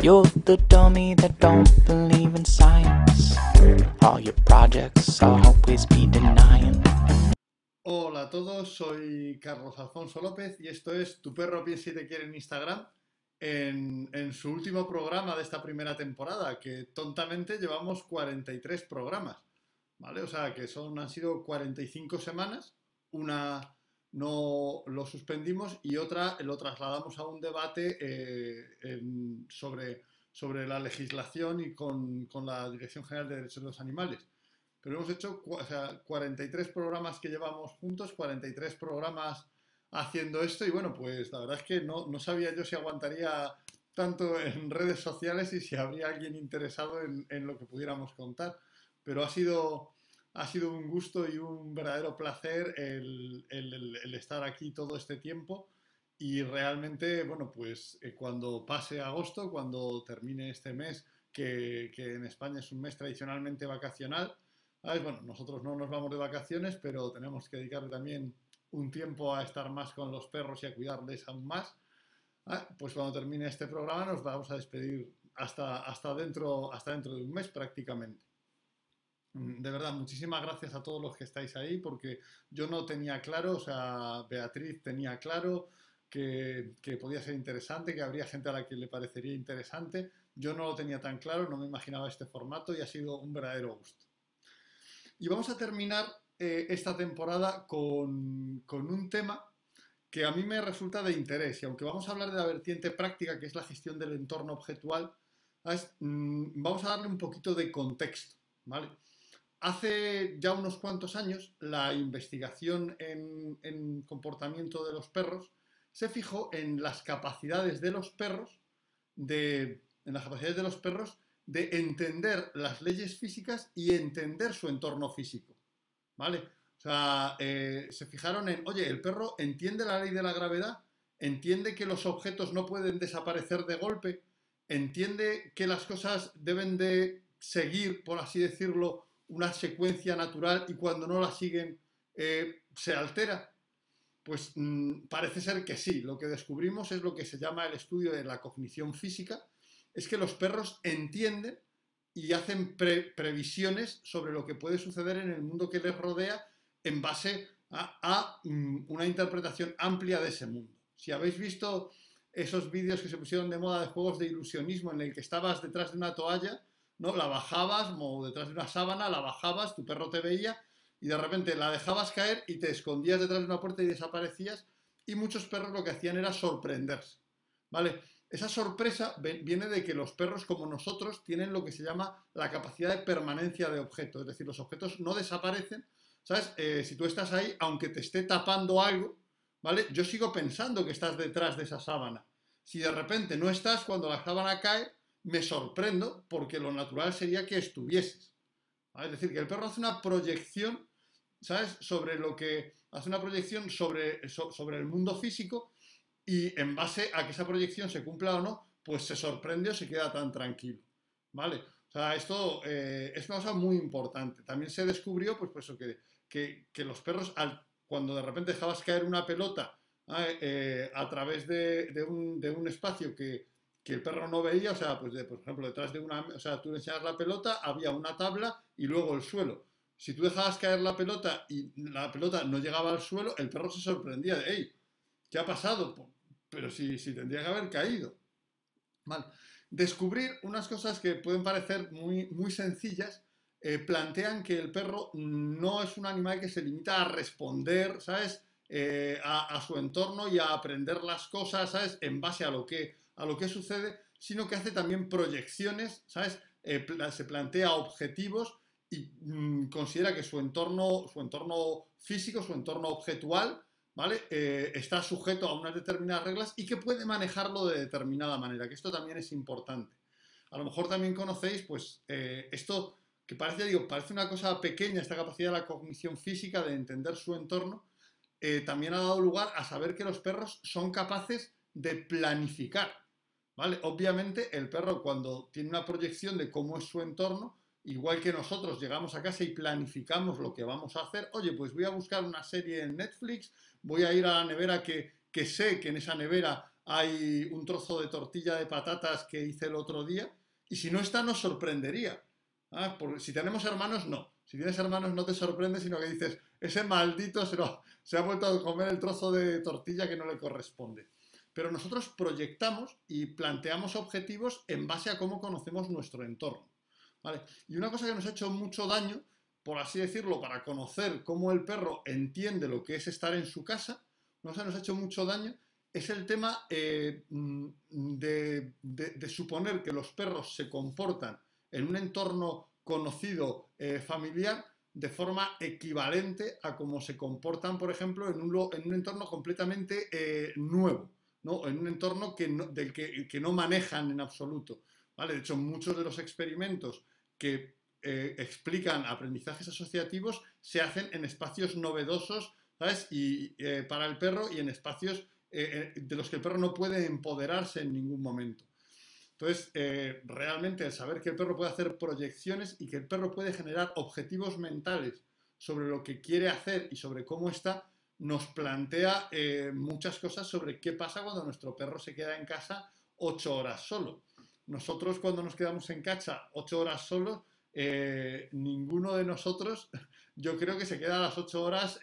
You're the dummy that don't believe in science. All your projects I'll always be denying. Hola a todos, soy Carlos Alfonso López y esto es Tu perro piensa y te quiere en Instagram en, en su último programa de esta primera temporada, que tontamente llevamos 43 programas, ¿vale? O sea, que son, han sido 45 semanas, una no lo suspendimos y otra lo trasladamos a un debate eh, sobre, sobre la legislación y con, con la Dirección General de Derechos de los Animales. Pero hemos hecho o sea, 43 programas que llevamos juntos, 43 programas haciendo esto y bueno, pues la verdad es que no, no sabía yo si aguantaría tanto en redes sociales y si habría alguien interesado en, en lo que pudiéramos contar. Pero ha sido, ha sido un gusto y un verdadero placer el, estar aquí todo este tiempo y realmente, bueno, pues eh, cuando pase agosto, cuando termine este mes, que, que en España es un mes tradicionalmente vacacional, ¿sabes? bueno, nosotros no nos vamos de vacaciones, pero tenemos que dedicarle también un tiempo a estar más con los perros y a cuidarles aún más. Ah, Pues cuando termine este programa nos vamos a despedir hasta, hasta, dentro, hasta dentro de un mes prácticamente. Mm, De verdad, muchísimas gracias a todos los que estáis ahí, porque yo no tenía claro, o sea, Beatriz tenía claro que, que podía ser interesante, que habría gente a la que le parecería interesante. Yo no lo tenía tan claro, no me imaginaba este formato y ha sido un verdadero gusto. Y vamos a terminar eh, esta temporada con, con un tema que a mí me resulta de interés. Y aunque vamos a hablar de la vertiente práctica, que es la gestión del entorno objetual. Mm, vamos a darle un poquito de contexto, ¿vale? Hace ya unos cuantos años, la investigación en, en comportamiento de los perros se fijó en las capacidades de los perros de, en las capacidades de los perros de entender las leyes físicas y entender su entorno físico, ¿vale? O sea, eh, se fijaron en, oye, el perro entiende la ley de la gravedad, entiende que los objetos no pueden desaparecer de golpe, entiende que las cosas deben de seguir, por así decirlo, una secuencia natural y cuando no la siguen eh, se altera. Pues mm, parece ser que sí. Lo que descubrimos es lo que se llama el estudio de la cognición física, es que los perros entienden y hacen pre- previsiones sobre lo que puede suceder en el mundo que les rodea en base a, a, mm, una interpretación amplia de ese mundo. Si habéis visto esos vídeos que se pusieron de moda de juegos de ilusionismo en el que estabas detrás de una toalla, ¿no? La bajabas o detrás de una sábana, la bajabas, tu perro te veía y de repente la dejabas caer y te escondías detrás de una puerta y desaparecías y muchos perros lo que hacían era sorprenderse, ¿vale? Esa sorpresa viene de que los perros como nosotros tienen lo que se llama la capacidad de permanencia de objetos, es decir, los objetos no desaparecen, ¿sabes? Eh, si tú estás ahí, aunque te esté tapando algo, ¿vale? Yo sigo pensando que estás detrás de esa sábana. Si de repente no estás, cuando la sábana cae, me sorprendo porque lo natural sería que estuvieses. Es decir, que el perro hace una proyección, ¿sabes? Sobre lo que. hace una proyección sobre, so- sobre el mundo físico y en base a que esa proyección se cumpla o no, pues se sorprende o se queda tan tranquilo. ¿Vale? O sea, esto eh, es una cosa muy importante. También se descubrió, pues, pues que, que, que los perros, al, cuando de repente dejabas caer una pelota. Eh, a través de, de un, de un espacio que, que el perro no veía, o sea, pues de- por ejemplo, detrás de una, o sea, tú le enseñabas la pelota, había una tabla y luego el suelo. Si tú dejabas caer la pelota y la pelota no llegaba al suelo, el perro se sorprendía de, hey, ¿qué ha pasado? Pero si, si tendría que haber caído. Descubrir unas cosas que pueden parecer muy, muy sencillas, eh, plantean que el perro no es un animal que se limita a responder, ¿sabes? Eh, a, su entorno y a aprender las cosas, ¿sabes? En base a lo que, a lo que sucede, sino que hace también proyecciones, ¿sabes? Eh, se plantea objetivos y mm, considera que su entorno, su entorno físico, su entorno objetual, ¿vale? Eh, está sujeto a unas determinadas reglas y que puede manejarlo de determinada manera, que esto también es importante. A lo mejor también conocéis, pues, esto que parece, digo, parece una cosa pequeña, esta capacidad de la cognición física, de entender su entorno, eh, también ha dado lugar a saber que los perros son capaces de planificar, ¿vale? Obviamente el perro cuando tiene una proyección de cómo es su entorno, igual que nosotros llegamos a casa y planificamos lo que vamos a hacer, oye, pues voy a buscar una serie en Netflix, voy a ir a la nevera que, que sé que en esa nevera hay un trozo de tortilla de patatas que hice el otro día, y si no está, nos sorprendería. ¿ah? Porque si tenemos hermanos, no. Si tienes hermanos, no te sorprende, sino que dices, ese maldito se, ha vuelto a comer el trozo de tortilla que no le corresponde. Pero nosotros proyectamos y planteamos objetivos en base a cómo conocemos nuestro entorno. Y una cosa que nos ha hecho mucho daño, por así decirlo, para conocer cómo el perro entiende lo que es estar en su casa, no nos ha hecho mucho daño, es el tema eh, mm, de, suponer que los perros se comportan en un entorno conocido eh, familiar de forma equivalente a cómo se comportan, por ejemplo, en un, en un entorno completamente eh, nuevo, ¿no? en un entorno que del que, no manejan en absoluto. ¿vale? De hecho, muchos de los experimentos que explican aprendizajes asociativos se hacen en espacios novedosos ¿sabes? Y, para el perro y en espacios eh, eh, de los que el perro no puede empoderarse en ningún momento. Entonces, eh, realmente el saber que el perro puede hacer proyecciones y que el perro puede generar objetivos mentales sobre lo que quiere hacer y sobre cómo está, nos plantea muchas cosas sobre qué pasa cuando nuestro perro se queda en casa ocho horas solo. Nosotros cuando nos quedamos en casa ocho horas solo, ninguno de nosotros, yo creo que se queda a las ocho horas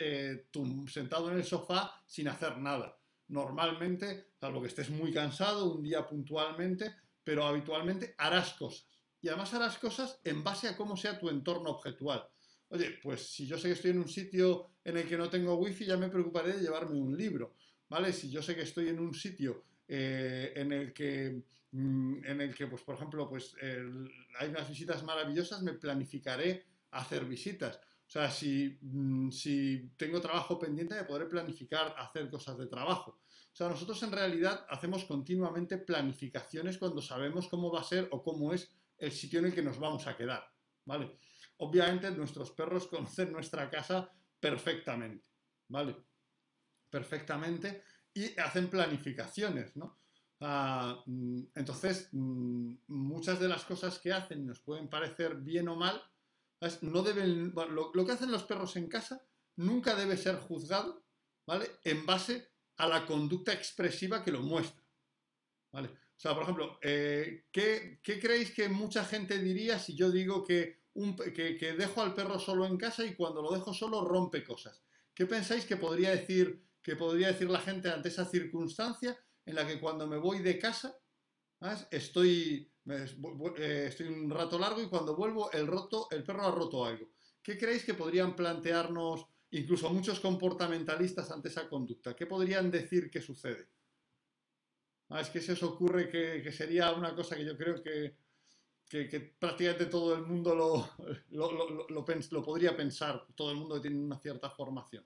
sentado en el sofá sin hacer nada normalmente, salvo que estés muy cansado, un día puntualmente, pero habitualmente harás cosas. Y además harás cosas en base a cómo sea tu entorno objetual. Oye, pues si yo sé que estoy en un sitio en el que no tengo wifi, ya me preocuparé de llevarme un libro, ¿vale? Si yo sé que estoy en un sitio eh, en el que, mm, en el que, pues por ejemplo, pues hay unas visitas maravillosas, me planificaré hacer visitas. O sea, mm, si, tengo trabajo pendiente, me podré planificar hacer cosas de trabajo. O sea, nosotros en realidad hacemos continuamente planificaciones cuando sabemos cómo va a ser o cómo es el sitio en el que nos vamos a quedar, ¿vale? Obviamente nuestros perros conocen nuestra casa perfectamente, ¿vale? Perfectamente y hacen planificaciones, ¿no? Mm, entonces, mm, muchas de las cosas que hacen nos pueden parecer bien o mal, no deben, lo, que hacen los perros en casa nunca debe ser juzgado, ¿vale? En base a la conducta expresiva que lo muestra, ¿vale? O sea, por ejemplo, eh, ¿qué, creéis que mucha gente diría si yo digo que, que, dejo al perro solo en casa y cuando lo dejo solo rompe cosas? ¿Qué pensáis que podría decir, que podría decir la gente ante esa circunstancia en la que cuando me voy de casa estoy eh, estoy un rato largo y cuando vuelvo el, roto, el perro ha roto algo. ¿Qué creéis que podrían plantearnos incluso muchos comportamentalistas ante esa conducta? ¿Qué podrían decir que sucede? Ah, que se os ocurre que, sería una cosa que yo creo que, prácticamente todo el mundo lo, lo, podría pensar, todo el mundo que tiene una cierta formación.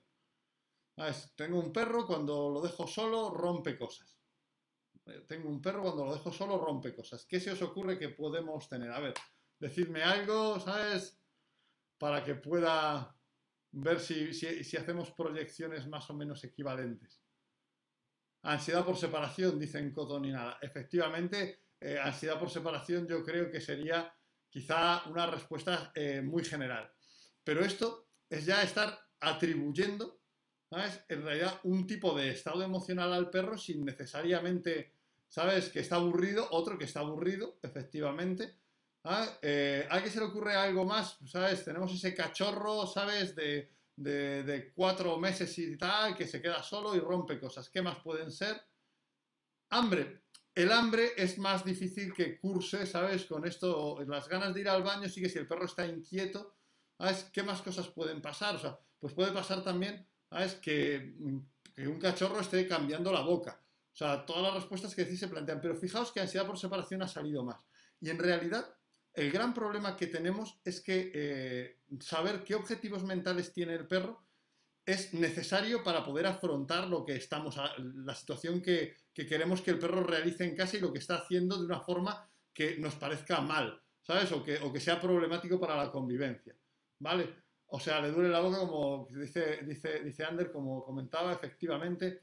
Ah, tengo un perro, cuando lo dejo solo rompe cosas. Eh, tengo un perro, cuando lo dejo solo rompe cosas. ¿Qué se os ocurre que podemos tener? A ver, decidme algo, ¿sabes? Para que pueda ver si, hacemos proyecciones más o menos equivalentes. Ansiedad por separación, dicen Cotton y nada. Efectivamente, eh, ansiedad por separación yo creo que sería quizá una respuesta eh, muy general. Pero esto es ya estar atribuyendo, ¿sabes? En realidad, un tipo de estado emocional al perro sin necesariamente ¿sabes? Que está aburrido, otro que está aburrido, efectivamente. ¿Ah? Eh, ¿A qué se le ocurre algo más? ¿Sabes? Tenemos ese cachorro, ¿sabes? De, de, cuatro meses y tal, que se queda solo y rompe cosas. ¿Qué más pueden ser? Hambre. El hambre es más difícil que curse, ¿sabes? Con esto, las ganas de ir al baño, sí que si el perro está inquieto, ¿sabes? ¿Qué más cosas pueden pasar? O sea, pues puede pasar también, ¿sabes? Que, un cachorro esté cambiando la boca. O sea, todas las respuestas que decís se plantean, pero fijaos que ansiedad por separación ha salido más. Y en realidad, el gran problema que tenemos es que eh, saber qué objetivos mentales tiene el perro es necesario para poder afrontar lo que estamos, la situación que, queremos que el perro realice en casa y lo que está haciendo de una forma que nos parezca mal, ¿sabes? O que, o que sea problemático para la convivencia, ¿vale? O sea, le duele la boca como dice, dice, dice Ander, como comentaba, efectivamente,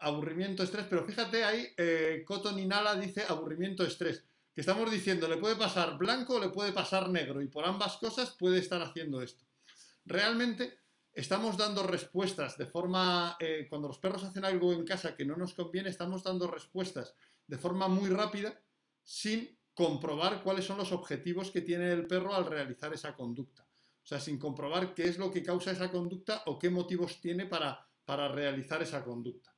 aburrimiento, estrés, pero fíjate ahí, eh, Cotton Inala dice aburrimiento, estrés, que estamos diciendo, le puede pasar blanco o le puede pasar negro, y por ambas cosas puede estar haciendo esto. Realmente, estamos dando respuestas de forma, eh, cuando los perros hacen algo en casa que no nos conviene, estamos dando respuestas de forma muy rápida sin comprobar cuáles son los objetivos que tiene el perro al realizar esa conducta. O sea, sin comprobar qué es lo que causa esa conducta o qué motivos tiene para, para realizar esa conducta.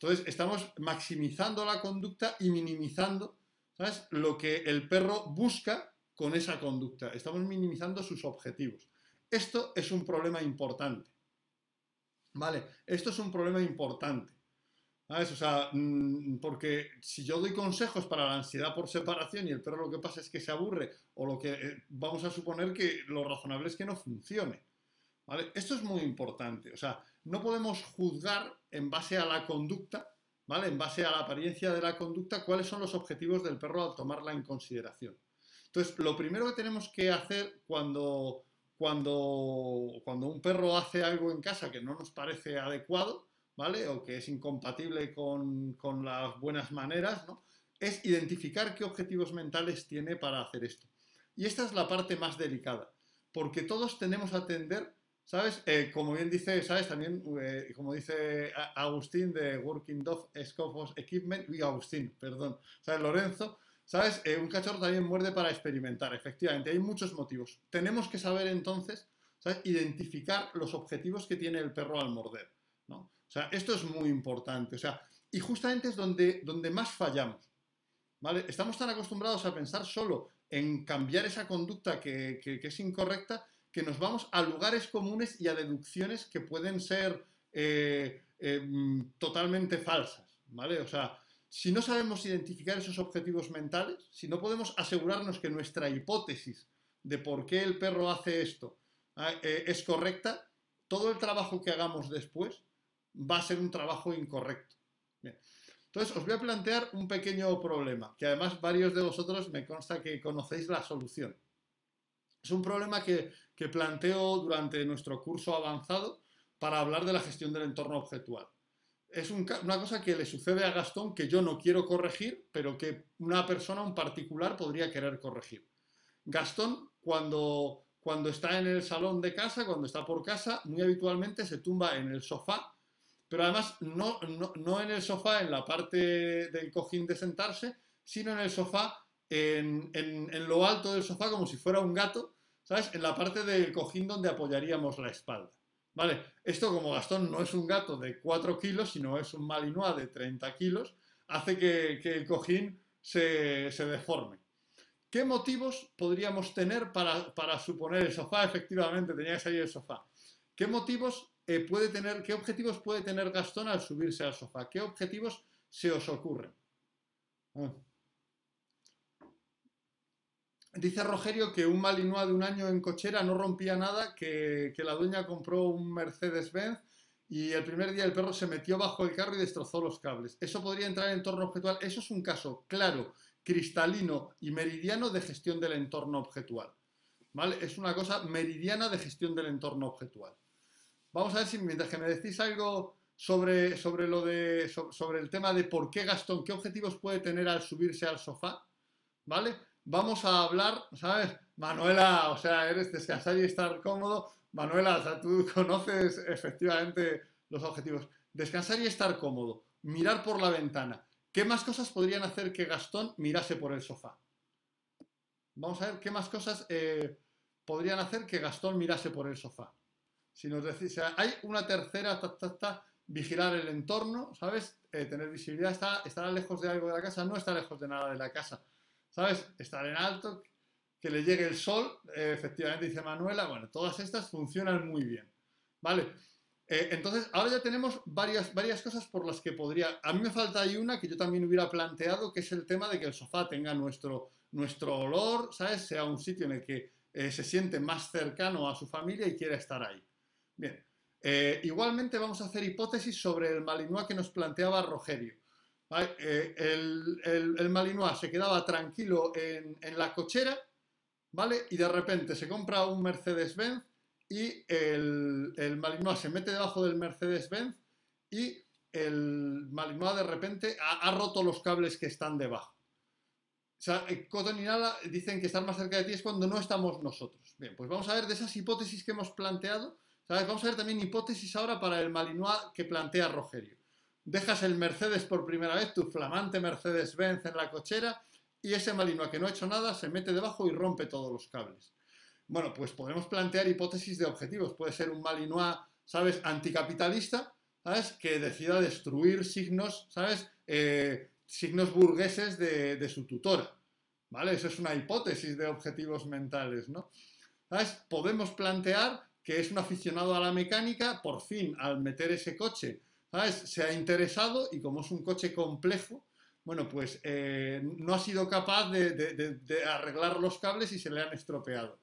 Entonces, estamos maximizando la conducta y minimizando ¿sabes? lo que el perro busca con esa conducta. Estamos minimizando sus objetivos. Esto es un problema importante. ¿Vale? Esto es un problema importante. O sea, mm, porque si yo doy consejos para la ansiedad por separación y el perro lo que pasa es que se aburre, o lo que eh, vamos a suponer que lo razonable es que no funcione. ¿Vale? Esto es muy importante. O sea, no podemos juzgar en base a la conducta, ¿vale? En base a la apariencia de la conducta, cuáles son los objetivos del perro al tomarla en consideración. Entonces, lo primero que tenemos que hacer cuando, cuando, cuando un perro hace algo en casa que no nos parece adecuado, ¿vale? O que es incompatible con, las buenas maneras, ¿no? Es identificar qué objetivos mentales tiene para hacer esto. Y esta es la parte más delicada, porque todos tenemos a atender, ¿sabes? Eh, como bien dice, ¿sabes? También, eh, como dice Agustín de Working Dog Scopus Equipment, uy, Agustín, perdón, ¿sabes? Lorenzo, ¿sabes? Eh, un cachorro también muerde para experimentar, efectivamente, hay muchos motivos. Tenemos que saber entonces, ¿sabes? Identificar los objetivos que tiene el perro al morder, ¿no? O sea, esto es muy importante. O sea, y justamente es donde, donde más fallamos. ¿Vale? Estamos tan acostumbrados a pensar solo en cambiar esa conducta que, es incorrecta que nos vamos a lugares comunes y a deducciones que pueden ser eh, eh, totalmente falsas. ¿Vale? O sea, si no sabemos identificar esos objetivos mentales, si no podemos asegurarnos que nuestra hipótesis de por qué el perro hace esto ah, eh, es correcta, todo el trabajo que hagamos después va a ser un trabajo incorrecto. Entonces, os voy a plantear un pequeño problema, que además varios de vosotros me consta que conocéis la solución. Es un problema que, planteo durante nuestro curso avanzado para hablar de la gestión del entorno objetual. Es una cosa que le sucede a Gastón que yo no quiero corregir, pero que una persona, un particular, podría querer corregir. Gastón, cuando, cuando está en el salón de casa, cuando está por casa, muy habitualmente se tumba en el sofá pero además no, no, en el sofá, en la parte del cojín de sentarse, sino en el sofá, en, en, lo alto del sofá, como si fuera un gato, ¿sabes? En la parte del cojín donde apoyaríamos la espalda. ¿Vale? Esto como Gastón no es un gato de 4 kilos, sino es un malinois de 30 kilos, hace que, el cojín se, se, deforme. ¿Qué motivos podríamos tener para, para suponer el sofá? Efectivamente, tenía que salir el sofá. ¿Qué motivos eh, puede tener, qué objetivos puede tener Gastón al subirse al sofá? ¿Qué objetivos se os ocurren? Ah. Dice Rogerio que un Malinois de un año en cochera no rompía nada, que, la dueña compró un Mercedes-Benz y el primer día el perro se metió bajo el carro y destrozó los cables. Eso podría entrar en entorno objetual. Eso es un caso claro, cristalino y meridiano de gestión del entorno objetual. ¿Vale? Es una cosa meridiana de gestión del entorno objetual. Vamos a ver si mientras que me decís algo sobre, sobre el tema de por qué Gastón, qué objetivos puede tener al subirse al sofá, ¿vale? Vamos a hablar, ¿sabes? Manuela, o sea, eres descansar y estar cómodo. Manuela, o sea, tú conoces efectivamente los objetivos. Descansar y estar cómodo, mirar por la ventana. ¿Qué más cosas podrían hacer que Gastón mirase por el sofá? Vamos a ver qué más cosas eh, podrían hacer que Gastón mirase por el sofá. Si nos decís, hay una tercera, vigilar el entorno, ¿sabes? Eh, tener visibilidad, está, estar lejos de algo de la casa, no está lejos de nada de la casa, ¿sabes? Estar en alto, que le llegue el sol, eh, efectivamente dice Manuela, bueno, todas estas funcionan muy bien, ¿vale? Eh, entonces, ahora ya tenemos varias, varias cosas por las que podría... A mí me falta ahí una que yo también hubiera planteado, que es el tema de que el sofá tenga nuestro, nuestro olor, ¿sabes? Sea un sitio en el que se siente más cercano a su familia y quiera estar ahí. Bien, eh, igualmente vamos a hacer hipótesis sobre el Malinois que nos planteaba Rogerio. Eh, el, Malinois se quedaba tranquilo en, la cochera, ¿vale? Y de repente se compra un Mercedes-Benz y el, Malinois se mete debajo del Mercedes-Benz y el Malinois de repente ha, roto los cables que están debajo. O sea, Cotton y Nala dicen que estar más cerca de ti es cuando no estamos nosotros. Bien, pues vamos a ver de esas hipótesis que hemos planteado. Vamos a ver también hipótesis ahora para el Malinois que plantea Rogerio. Dejas el Mercedes por primera vez, tu flamante Mercedes-Benz en la cochera, y ese Malinois que no ha hecho nada se mete debajo y rompe todos los cables. Bueno, pues podemos plantear hipótesis de objetivos. Puede ser un Malinois, ¿sabes?, anticapitalista, ¿sabes?, que decida destruir signos, ¿sabes?, eh, signos burgueses de, su tutora. ¿Vale? Eso es una hipótesis de objetivos mentales, ¿no? ¿Sabes? Podemos plantear que es un aficionado a la mecánica, por fin, al meter ese coche, Se ha interesado y como es un coche complejo, bueno, pues eh, no ha sido capaz de, arreglar los cables y se le han estropeado.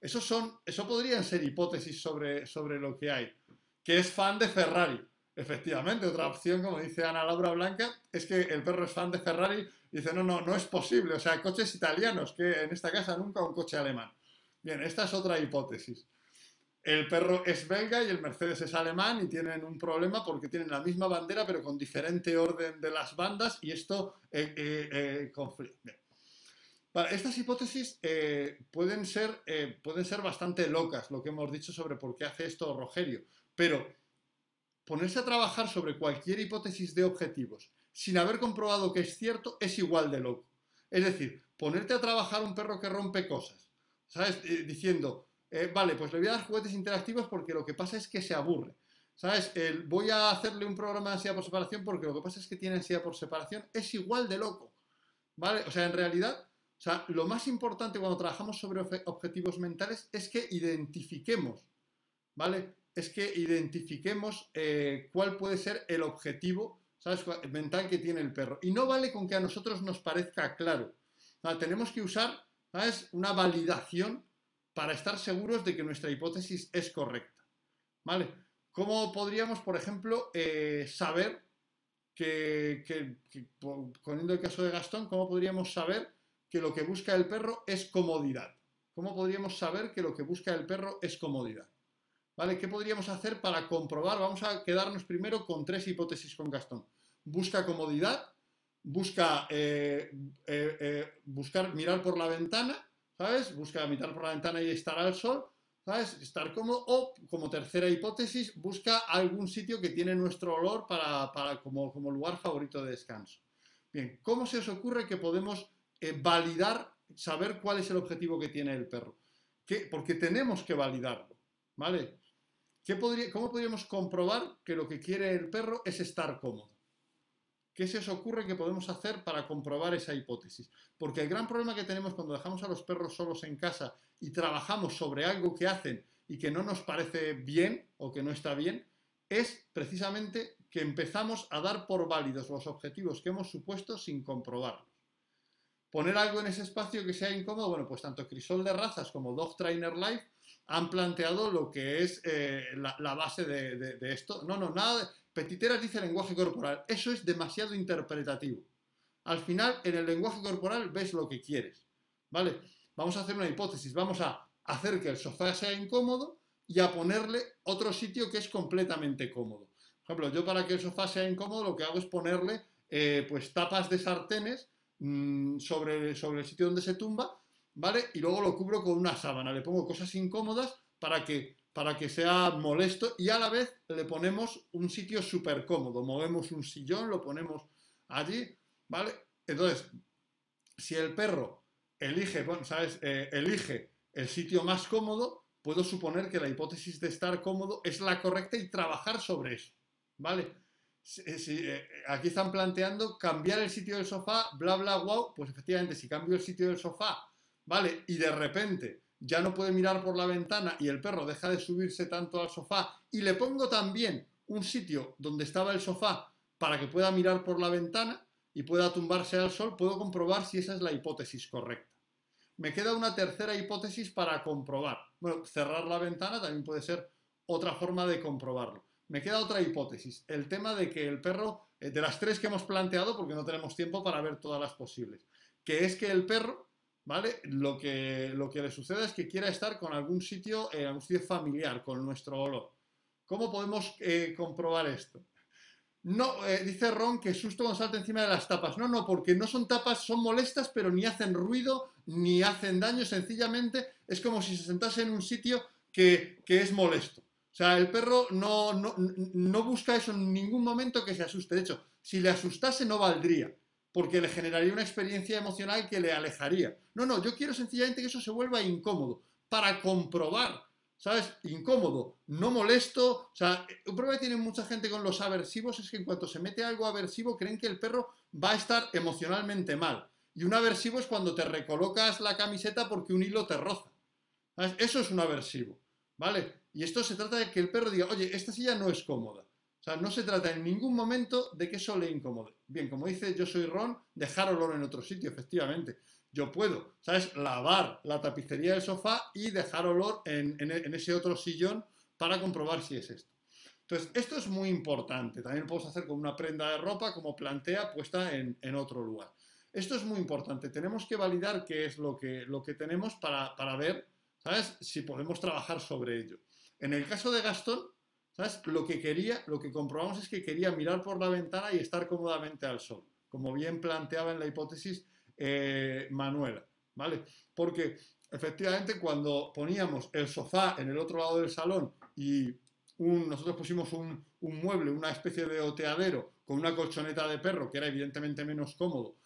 Eso, son, eso podrían ser hipótesis sobre, sobre lo que hay. Que es fan de Ferrari. Efectivamente, otra opción, como dice Ana Laura Blanca, es que el perro es fan de Ferrari y dice, no, no, no es posible. O sea, coches italianos, que en esta casa nunca un coche alemán. Bien, esta es otra hipótesis. El perro es belga y el Mercedes es alemán y tienen un problema porque tienen la misma bandera pero con diferente orden de las bandas y esto eh, eh, eh estas hipótesis eh, pueden, ser, pueden ser bastante locas, lo que hemos dicho sobre por qué hace esto Rogerio, pero ponerse a trabajar sobre cualquier hipótesis de objetivos sin haber comprobado que es cierto es igual de loco. Es decir, ponerte a trabajar un perro que rompe cosas, ¿sabes? diciendo, eh, vale, pues le voy a dar juguetes interactivos porque lo que pasa es que se aburre. ¿Sabes? voy a hacerle un programa de ansiedad por separación porque lo que pasa es que tiene ansiedad por separación. Es igual de loco. ¿Vale? O sea, en realidad, o sea, lo más importante cuando trabajamos sobre objetivos mentales es que identifiquemos, ¿vale? Es que identifiquemos eh, cuál puede ser el objetivo, ¿sabes? Mental que tiene el perro. Y no vale con que a nosotros nos parezca claro. tenemos que usar, ¿sabes? Una validación para estar seguros de que nuestra hipótesis es correcta. ¿Vale? ¿Cómo podríamos, por ejemplo, eh, saber que, poniendo el caso de Gastón, cómo podríamos saber que lo que busca el perro es comodidad? ¿Cómo podríamos saber que lo que busca el perro es comodidad? ¿Vale? ¿Qué podríamos hacer para comprobar? Vamos a quedarnos primero con tres hipótesis con Gastón. Busca comodidad, busca eh, eh, buscar mirar por la ventana ¿sabes? Busca mirar por la ventana y estar al sol, ¿sabes? Estar cómodo. O, como tercera hipótesis, busca algún sitio que tiene nuestro olor para, como, lugar favorito de descanso. Bien, ¿cómo se os ocurre que podemos eh, validar, saber cuál es el objetivo que tiene el perro? ¿Qué? Porque tenemos que validarlo, ¿vale? ¿Qué podría, ¿Cómo podríamos comprobar que lo que quiere el perro es estar cómodo? ¿Qué se os ocurre que podemos hacer para comprobar esa hipótesis? Porque el gran problema que tenemos cuando dejamos a los perros solos en casa y trabajamos sobre algo que hacen y que no nos parece bien o que no está bien, es precisamente que empezamos a dar por válidos los objetivos que hemos supuesto sin comprobarlos. Poner algo en ese espacio que sea incómodo, bueno, pues tanto Crisol de Razas como Dog Trainer Life han planteado lo que es eh, la, base de, de, esto. No, no, nada, Petiteras dice lenguaje corporal. Eso es demasiado interpretativo. Al final, en el lenguaje corporal ves lo que quieres. ¿Vale? Vamos a hacer una hipótesis. Vamos a hacer que el sofá sea incómodo y a ponerle otro sitio que es completamente cómodo. Por ejemplo, yo para que el sofá sea incómodo lo que hago es ponerle eh, pues tapas de sartenes mm, sobre, sobre el sitio donde se tumba, ¿vale? Y luego lo cubro con una sábana. Le pongo cosas incómodas para que para que sea molesto y a la vez le ponemos un sitio súper cómodo. Movemos un sillón, lo ponemos allí, ¿vale? Entonces, si el perro elige, ¿sabes? Eh, elige el sitio más cómodo, puedo suponer que la hipótesis de estar cómodo es la correcta y trabajar sobre eso, ¿vale? Eh, eh, aquí están planteando cambiar el sitio del sofá, bla, bla, wow, pues efectivamente, si cambio el sitio del sofá, ¿vale? Y de repente ya no puede mirar por la ventana y el perro deja de subirse tanto al sofá y le pongo también un sitio donde estaba el sofá para que pueda mirar por la ventana y pueda tumbarse al sol, puedo comprobar si esa es la hipótesis correcta. Me queda una tercera hipótesis para comprobar. Bueno, cerrar la ventana también puede ser otra forma de comprobarlo. Me queda otra hipótesis, el tema de que el perro, eh, de las tres que hemos planteado, porque no tenemos tiempo para ver todas las posibles, que es que el perro ¿vale? Lo que, le sucede es que quiera estar con algún sitio, eh, algún sitio familiar, con nuestro olor. ¿Cómo podemos eh, comprobar esto? No, eh, dice Ron que susto cuando salta encima de las tapas. No, no, porque no son tapas, son molestas, pero ni hacen ruido, ni hacen daño, sencillamente es como si se sentase en un sitio que, es molesto. O sea, el perro no busca eso en ningún momento que se asuste. De hecho, si le asustase no valdría, porque le generaría una experiencia emocional que le alejaría. No, no, yo quiero sencillamente que eso se vuelva incómodo, para comprobar, ¿sabes? Incómodo, no molesto. O sea, un problema que tiene mucha gente con los aversivos es que en cuanto se mete algo aversivo creen que el perro va a estar emocionalmente mal. Y un aversivo es cuando te recolocas la camiseta porque un hilo te roza. ¿Sabes? Eso es un aversivo, ¿vale? Y esto se trata de que el perro diga, oye, esta silla no es cómoda. O sea, no se trata en ningún momento de que eso le incomode. Bien, como dice yo soy Ron, dejar olor en otro sitio, efectivamente. Yo puedo, ¿sabes? Lavar la tapicería del sofá y dejar olor en, ese otro sillón para comprobar si es esto. Entonces, esto es muy importante. También lo podemos hacer con una prenda de ropa como plantea puesta en, otro lugar. Esto es muy importante. Tenemos que validar qué es lo que, tenemos para, para ver, ¿sabes? Si podemos trabajar sobre ello. En el caso de Gastón, ¿sabes? Lo que quería, lo que comprobamos es que quería mirar por la ventana y estar cómodamente al sol, como bien planteaba en la hipótesis eh, Manuela, ¿vale? Porque efectivamente cuando poníamos el sofá en el otro lado del salón y nosotros pusimos un, mueble, una especie de oteadero con una colchoneta de perro que era evidentemente menos cómodo,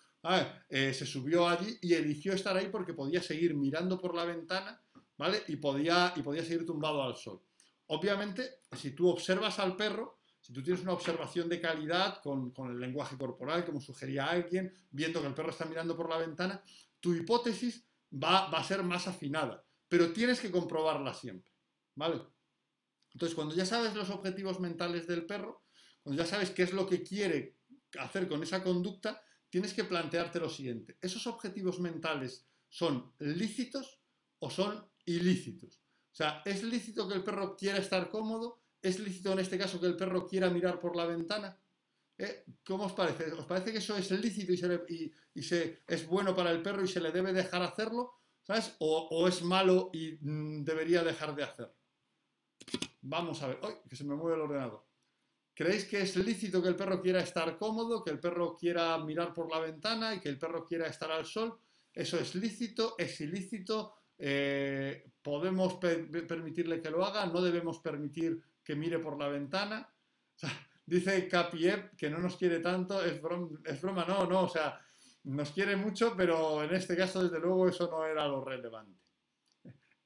eh, se subió allí y eligió estar ahí porque podía seguir mirando por la ventana, ¿vale? Y podía, y podía seguir tumbado al sol. Obviamente, si tú observas al perro, si tú tienes una observación de calidad con, el lenguaje corporal, como sugería alguien, viendo que el perro está mirando por la ventana, tu hipótesis va, va a ser más afinada, pero tienes que comprobarla siempre, ¿vale? Entonces, cuando ya sabes los objetivos mentales del perro, cuando ya sabes qué es lo que quiere hacer con esa conducta, tienes que plantearte lo siguiente. ¿Esos objetivos mentales son lícitos o son ilícitos? O sea, ¿es lícito que el perro quiera estar cómodo? ¿Es lícito en este caso que el perro quiera mirar por la ventana? ¿Eh? ¿Cómo os parece? ¿Os parece que eso es lícito y, se, es bueno para el perro y se le debe dejar hacerlo? ¿Sabes? ¿O, es malo y mm, debería dejar de hacerlo? Vamos a ver. ¡Ay! Que se me mueve el ordenador. ¿Creéis que es lícito que el perro quiera estar cómodo, que el perro quiera mirar por la ventana y que el perro quiera estar al sol? ¿Eso es lícito? ¿Es ilícito? Eh, podemos permitirle que lo haga, no debemos permitir que mire por la ventana. dice Capiev que no nos quiere tanto, es broma, no, no, o sea, nos quiere mucho, pero en este caso, desde luego, eso no era lo relevante.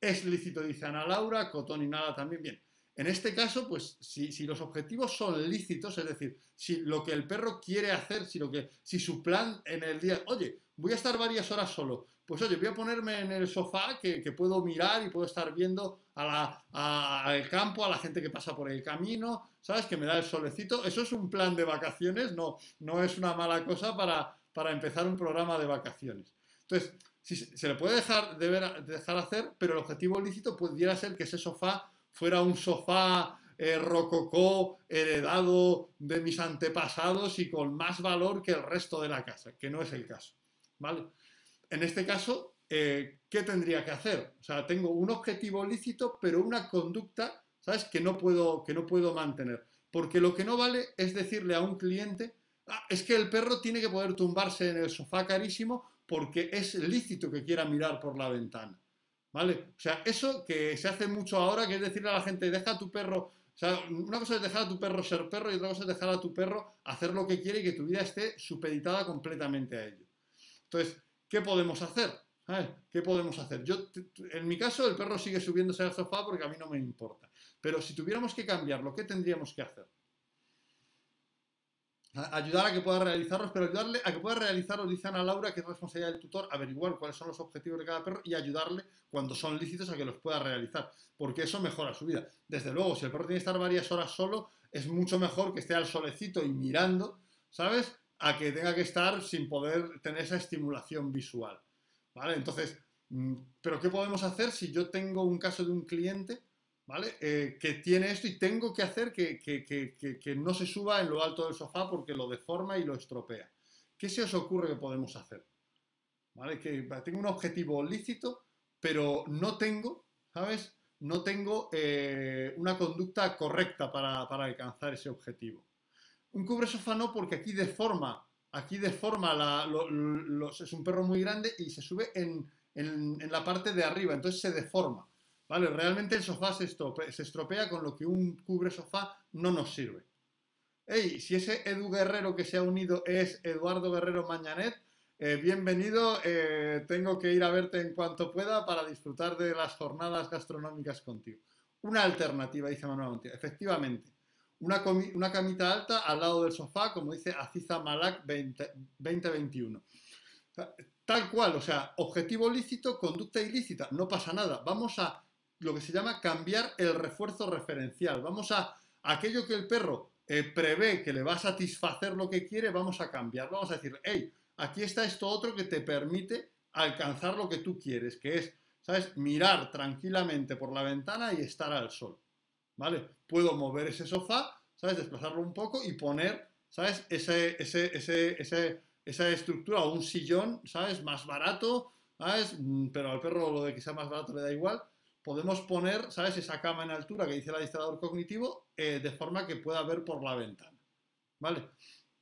Es lícito, dice Ana Laura, Cotón y Nada también, bien. En este caso, pues si, si, los objetivos son lícitos, es decir, si lo que el perro quiere hacer, si, lo que, si su plan en el día, oye, voy a estar varias horas solo, pues oye, voy a ponerme en el sofá que, puedo mirar y puedo estar viendo al campo, a la gente que pasa por el camino, ¿sabes? Que me da el solecito. Eso es un plan de vacaciones, no, no es una mala cosa para, para empezar un programa de vacaciones. Entonces, se le puede dejar, dejar hacer, pero el objetivo lícito pudiera ser que ese sofá fuera un sofá eh, rococó heredado de mis antepasados y con más valor que el resto de la casa, que no es el caso. ¿Vale? en este caso, eh, ¿qué tendría que hacer? O sea, tengo un objetivo lícito, pero una conducta, ¿sabes?, que no puedo, que no puedo mantener. Porque lo que no vale es decirle a un cliente, ah, es que el perro tiene que poder tumbarse en el sofá carísimo porque es lícito que quiera mirar por la ventana. ¿Vale? O sea, eso que se hace mucho ahora, que es decirle a la gente, deja a tu perro, o sea, una cosa es dejar a tu perro ser perro y otra cosa es dejar a tu perro hacer lo que quiere y que tu vida esté supeditada completamente a ello. Entonces, ¿qué podemos hacer? ¿Qué podemos hacer? Yo, en mi caso, el perro sigue subiéndose al sofá porque a mí no me importa. Pero si tuviéramos que cambiarlo, ¿qué tendríamos que hacer? Ayudar a que pueda realizarlos, pero ayudarle a que pueda realizarlos, dice Ana Laura, que es responsabilidad del tutor, averiguar cuáles son los objetivos de cada perro y ayudarle cuando son lícitos a que los pueda realizar, porque eso mejora su vida. Desde luego, si el perro tiene que estar varias horas solo, es mucho mejor que esté al solecito y mirando, ¿sabes? a que tenga que estar sin poder tener esa estimulación visual. ¿Vale? Entonces, mm, ¿pero qué podemos hacer si yo tengo un caso de un cliente, ¿vale? Eh, que tiene esto y tengo que hacer que, no se suba en lo alto del sofá porque lo deforma y lo estropea. ¿Qué se os ocurre que podemos hacer? ¿Vale? Que tengo un objetivo lícito, pero no tengo, ¿sabes? No tengo eh, una conducta correcta para, alcanzar ese objetivo. Un cubre sofá no, porque aquí deforma, aquí deforma, es un perro muy grande y se sube en, la parte de arriba, entonces se deforma. ¿Vale? Realmente el sofá se estropea, con lo que un cubre sofá no nos sirve. Hey, si ese Edu Guerrero que se ha unido es Eduardo Guerrero Mañanet, eh, bienvenido. eh, tengo que ir a verte en cuanto pueda para disfrutar de las jornadas gastronómicas contigo. Una alternativa, dice Manuel Montiel. Efectivamente, una, una camita alta al lado del sofá, como dice Aziza Malak 20 2021. O sea, Tal cual, o sea, objetivo lícito, conducta ilícita, no pasa nada. Vamos a lo que se llama cambiar el refuerzo referencial. Vamos a aquello que el perro eh, prevé que le va a satisfacer lo que quiere, vamos a cambiar. Vamos a decir, hey, aquí está esto otro que te permite alcanzar lo que tú quieres, que es, ¿sabes? Mirar tranquilamente por la ventana y estar al sol. ¿Vale? Puedo mover ese sofá, ¿sabes? Desplazarlo un poco y poner, ¿sabes? Ese, ese, ese, ese, esa estructura o un sillón, ¿sabes? Más barato, ¿sabes? Mm, Pero al perro lo de que sea más barato le da igual. Podemos poner, ¿sabes? Esa cama en altura que dice el administrador cognitivo eh, de forma que pueda ver por la ventana. ¿Vale?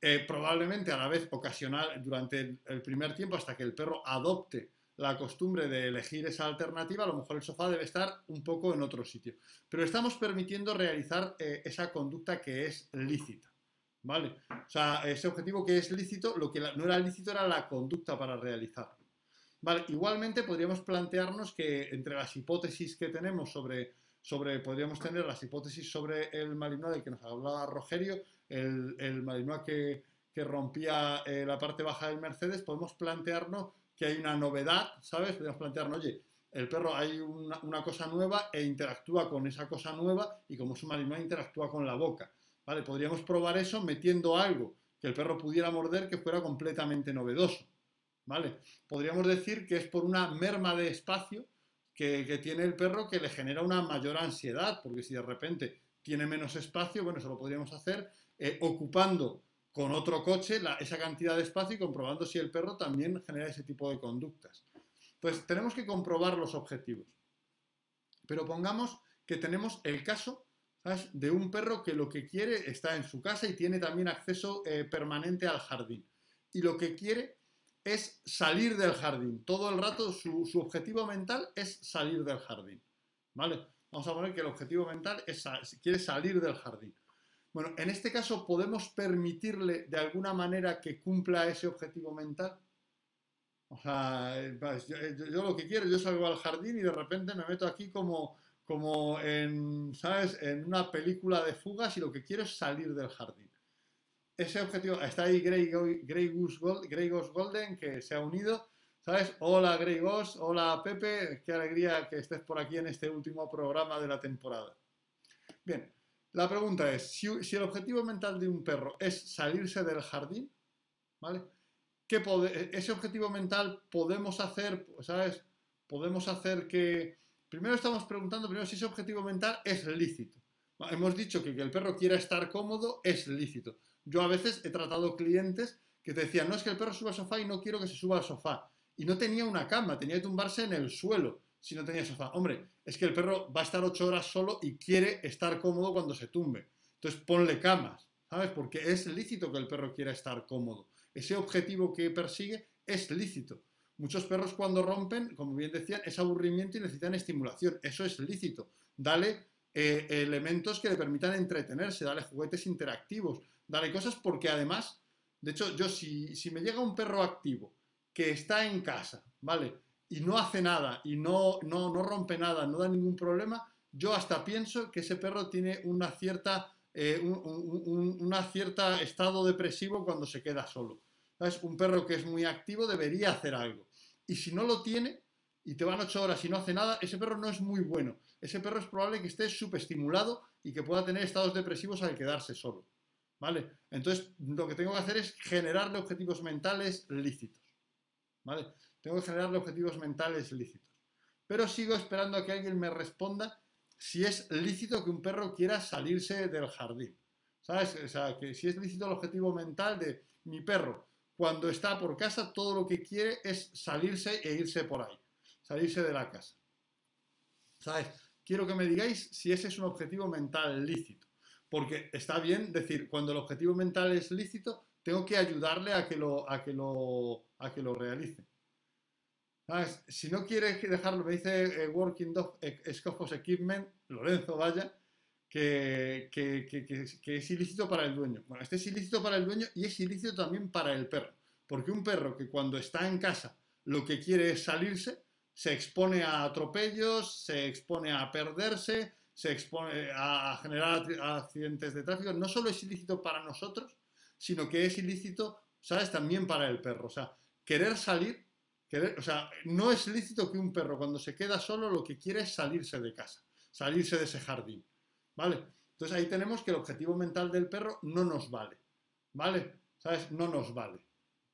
Eh, probablemente a la vez ocasional durante el, primer tiempo hasta que el perro adopte la costumbre de elegir esa alternativa, a lo mejor el sofá debe estar un poco en otro sitio. Pero estamos permitiendo realizar eh, esa conducta que es lícita. ¿Vale? O sea, ese objetivo que es lícito, lo que no era lícito era la conducta para realizarlo. Vale, igualmente podríamos plantearnos que entre las hipótesis que tenemos sobre, podríamos tener las hipótesis sobre el Malinois del que nos hablaba Rogerio, el, el que, rompía eh, la parte baja del Mercedes, podemos plantearnos que hay una novedad, ¿sabes? Podemos plantearnos, oye, el perro hay una, cosa nueva e interactúa con esa cosa nueva y como es un interactúa con la boca. ¿Vale? Podríamos probar eso metiendo algo que el perro pudiera morder que fuera completamente novedoso. ¿Vale? Podríamos decir que es por una merma de espacio que, tiene el perro que le genera una mayor ansiedad, porque si de repente tiene menos espacio, bueno, eso lo podríamos hacer eh, ocupando con otro coche esa cantidad de espacio y comprobando si el perro también genera ese tipo de conductas. Entonces, tenemos que comprobar los objetivos. Pero pongamos que tenemos el caso de un perro que lo que quiere está en su casa y tiene también acceso eh, permanente al jardín. Y lo que quiere es salir del jardín. Todo el rato su, objetivo mental es salir del jardín. ¿Vale? Vamos a poner que el objetivo mental es quiere salir del jardín. Bueno, en este caso podemos permitirle de alguna manera que cumpla ese objetivo mental. O sea, eh, pues, yo, yo- yo lo que quiero, yo salgo al jardín y de repente me meto aquí como, como en, ¿sabes? En una película de fugas y lo que quiero es salir del jardín. Ese objetivo, está ahí Grey, Grey Goose Golden que se ha unido, ¿sabes? Hola Grey Ghost, hola Pepe, qué alegría que estés por aquí en este último programa de la temporada. Bien, la pregunta es, si, si el objetivo mental de un perro es salirse del jardín, ¿vale? ¿Qué ese objetivo mental podemos hacer, ¿sabes? Podemos hacer que... Primero estamos preguntando primero si ese objetivo mental es lícito. Hemos dicho que que el perro quiera estar cómodo es lícito. Yo a veces he tratado clientes que te decían, no es que el perro suba al sofá y no quiero que se suba al sofá. Y no tenía una cama, tenía que tumbarse en el suelo si no tenía sofá. Hombre, es que el perro va a estar ocho horas solo y quiere estar cómodo cuando se tumbe. Entonces ponle camas, ¿sabes? Porque es lícito que el perro quiera estar cómodo. Ese objetivo que persigue es lícito. Muchos perros cuando rompen, como bien decían, es aburrimiento y necesitan estimulación. Eso es lícito. Dale eh, elementos que le permitan entretenerse, dale juguetes interactivos, dale cosas porque además, de hecho, yo si, me llega un perro activo que está en casa, ¿vale? Y no hace nada y no, no, no rompe nada, no da ningún problema, yo hasta pienso que ese perro tiene una cierta, eh, un, un- un- una cierta estado depresivo cuando se queda solo. ¿Sabes? Un perro que es muy activo debería hacer algo. Y si no lo tiene y te van ocho horas y no hace nada, ese perro no es muy bueno. Ese perro es probable que esté subestimulado y que pueda tener estados depresivos al quedarse solo. ¿Vale? Entonces, lo que tengo que hacer es generarle objetivos mentales lícitos. ¿Vale? Tengo que generarle objetivos mentales lícitos. Pero sigo esperando a que alguien me responda si es lícito que un perro quiera salirse del jardín. ¿Sabes? O sea, que si es lícito el objetivo mental de mi perro, cuando está por casa, todo lo que quiere es salirse e irse por ahí, salirse de la casa. ¿Sabes? Quiero que me digáis si ese es un objetivo mental lícito. Porque está bien decir, cuando el objetivo mental es lícito, tengo que ayudarle a que lo, a que lo, a que lo realice. Si no quiere dejarlo, me dice eh, Working Dog eh, Scopus Equipment, Lorenzo, vaya, que, que, es ilícito para el dueño. Bueno, este es ilícito para el dueño y es ilícito también para el perro. Porque un perro que cuando está en casa lo que quiere es salirse, se expone a atropellos, se expone a perderse, se expone a generar accidentes de tráfico. No solo es ilícito para nosotros, sino que es ilícito, ¿sabes? También para el perro. O sea, querer salir, o sea, no es lícito que un perro cuando se queda solo lo que quiere es salirse de casa, salirse de ese jardín. ¿Vale? Entonces ahí tenemos que el objetivo mental del perro no nos vale. ¿Vale? ¿Sabes? No nos vale.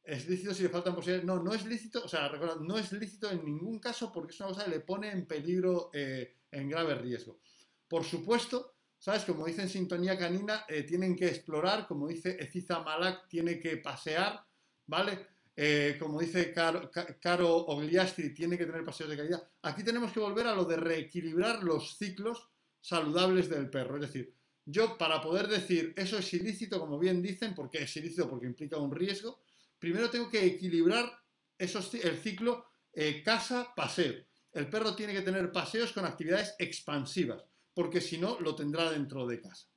Es lícito si le faltan posibilidades. No, no es lícito, o sea, recuerda, no es lícito en ningún caso porque es una cosa que le pone en peligro, eh, en grave riesgo. Por supuesto, ¿sabes? Como dice Sintonía Canina, eh, tienen que explorar, como dice Eciza Malak, tiene que pasear, ¿vale? Eh, como dice Caro, Caro Ogliastri, tiene que tener paseos de calidad. Aquí tenemos que volver a lo de reequilibrar los ciclos saludables del perro. Es decir, yo para poder decir eso es ilícito, como bien dicen, porque es ilícito porque implica un riesgo, primero tengo que equilibrar esos, el ciclo eh, casa-paseo. El perro tiene que tener paseos con actividades expansivas, porque si no, lo tendrá dentro de casa.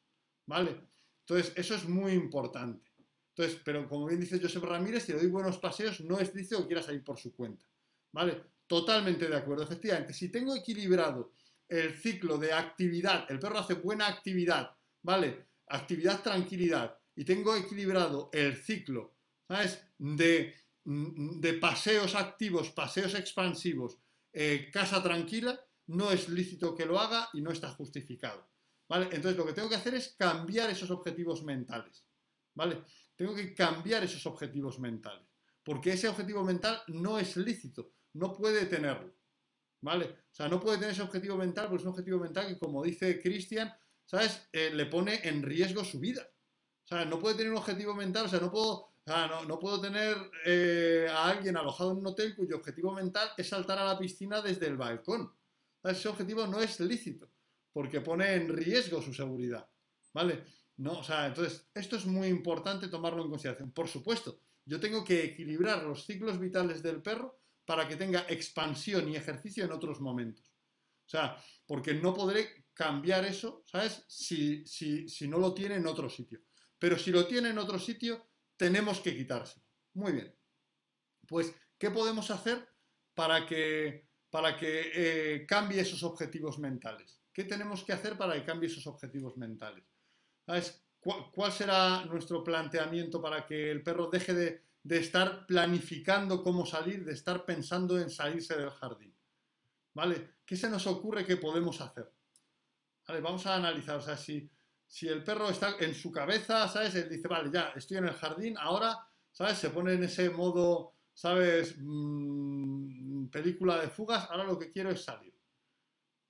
¿Vale? Entonces, eso es muy importante. Entonces, pero como bien dice Josep Ramírez, si le doy buenos paseos, no es dice o quiera salir por su cuenta. ¿Vale? Totalmente de acuerdo. Efectivamente, si tengo equilibrado el ciclo de actividad, el perro hace buena actividad, ¿vale? Actividad, tranquilidad, y tengo equilibrado el ciclo ¿sabes? De, de paseos activos, paseos expansivos, eh, casa tranquila, no es lícito que lo haga y no está justificado. ¿Vale? Entonces lo que tengo que hacer es cambiar esos objetivos mentales. ¿Vale? Tengo que cambiar esos objetivos mentales. Porque ese objetivo mental no es lícito, no puede tenerlo. ¿Vale? O sea, no puede tener ese objetivo mental porque es un objetivo mental que, como dice Cristian, ¿sabes? Eh, le pone en riesgo su vida. O sea, no puede tener un objetivo mental, o sea, no puedo no, puedo tener eh, a alguien alojado en un hotel cuyo objetivo mental es saltar a la piscina desde el balcón. Ese objetivo no es lícito, porque pone en riesgo su seguridad. ¿Vale? No, o sea, entonces, esto es muy importante tomarlo en consideración. Por supuesto, yo tengo que equilibrar los ciclos vitales del perro para que tenga expansión y ejercicio en otros momentos. O sea, porque no podré cambiar eso, ¿sabes? Si, si no lo tiene en otro sitio. Pero si lo tiene en otro sitio, tenemos que quitárselo. Muy bien. Pues, ¿qué podemos hacer para que, para que eh, cambie esos objetivos mentales? ¿Qué tenemos que hacer para que cambie esos objetivos mentales? ¿Cuál, será nuestro planteamiento para que el perro deje de, estar planificando cómo salir, de estar pensando en salirse del jardín? ¿Vale? ¿Qué se nos ocurre que podemos hacer? Vamos a analizar, o sea, si, si el perro está en su cabeza, ¿sabes? Él dice, vale, ya, estoy en el jardín, ahora, ¿sabes? Se pone en ese modo, ¿sabes? Mm, película de fugas, ahora lo que quiero es salir.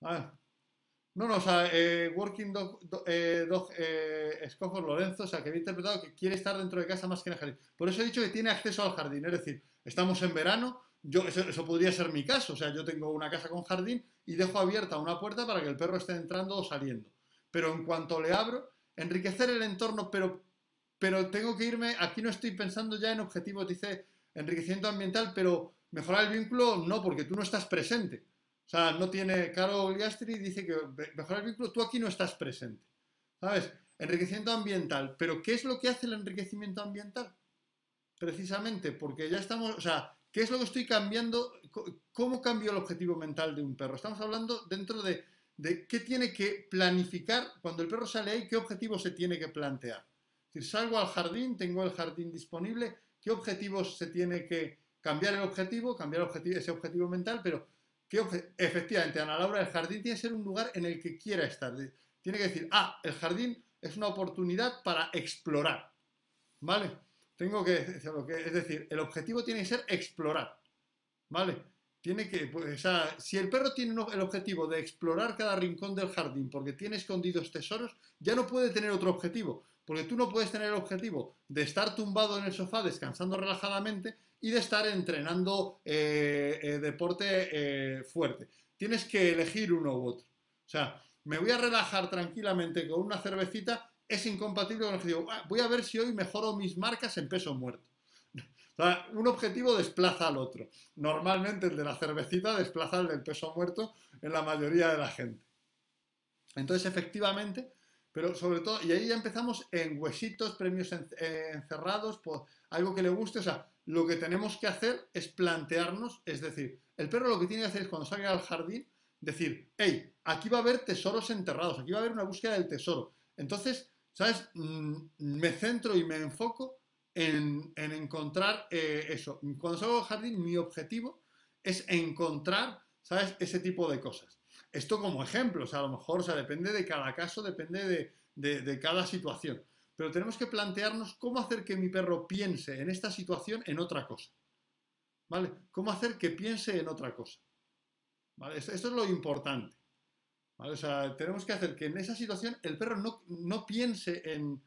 No, no, o sea, eh, Working Dog, eh, eh, Lorenzo, o sea, que había interpretado que quiere estar dentro de casa más que en el jardín. Por eso he dicho que tiene acceso al jardín, es decir, estamos en verano, yo, eso, eso, podría ser mi caso, o sea, yo tengo una casa con jardín y dejo abierta una puerta para que el perro esté entrando o saliendo pero en cuanto le abro, enriquecer el entorno, pero, pero tengo que irme, aquí no estoy pensando ya en objetivos, dice enriquecimiento ambiental, pero mejorar el vínculo no, porque tú no estás presente. O sea, no tiene, Caro Gliastri dice que mejorar el vínculo, tú aquí no estás presente. ¿Sabes? Enriquecimiento ambiental. Pero ¿qué es lo que hace el enriquecimiento ambiental? Precisamente, porque ya estamos, o sea, ¿qué es lo que estoy cambiando? ¿Cómo cambio el objetivo mental de un perro? Estamos hablando dentro de de qué tiene que planificar cuando el perro sale ahí, qué objetivo se tiene que plantear. Decir, salgo al jardín, tengo el jardín disponible, qué objetivos se tiene que cambiar el objetivo, cambiar ese objetivo mental, pero ¿qué efectivamente, Ana Laura, el jardín tiene que ser un lugar en el que quiera estar. Tiene que decir, ah, el jardín es una oportunidad para explorar. ¿Vale? Tengo que, es decir, el objetivo tiene que ser explorar. ¿Vale? Tiene que, pues, si el perro tiene el objetivo de explorar cada rincón del jardín porque tiene escondidos tesoros, ya no puede tener otro objetivo, porque tú no puedes tener el objetivo de estar tumbado en el sofá descansando relajadamente y de estar entrenando eh, eh, deporte eh, fuerte. Tienes que elegir uno u otro. O sea, me voy a relajar tranquilamente con una cervecita, es incompatible con el objetivo. Ah, voy a ver si hoy mejoro mis marcas en peso muerto. un objetivo desplaza al otro. Normalmente el de la cervecita desplaza al del peso muerto en la mayoría de la gente. Entonces, efectivamente, pero sobre todo, y ahí ya empezamos en huesitos, premios encerrados, por algo que le guste. O sea, lo que tenemos que hacer es plantearnos, es decir, el perro lo que tiene que hacer es cuando salga al jardín, decir, hey, aquí va a haber tesoros enterrados, aquí va a haber una búsqueda del tesoro. Entonces, ¿sabes? Mm, me centro y me enfoco en, encontrar eh, eso. Cuando salgo al jardín, mi objetivo es encontrar, ¿sabes? Ese tipo de cosas. Esto como ejemplo, o sea, a lo mejor, o sea, depende de cada caso, depende de, cada situación. Pero tenemos que plantearnos cómo hacer que mi perro piense en esta situación en otra cosa. ¿Vale? ¿Cómo hacer que piense en otra cosa? ¿Vale? Esto, es lo importante. ¿Vale? O sea, tenemos que hacer que en esa situación el perro no, piense en,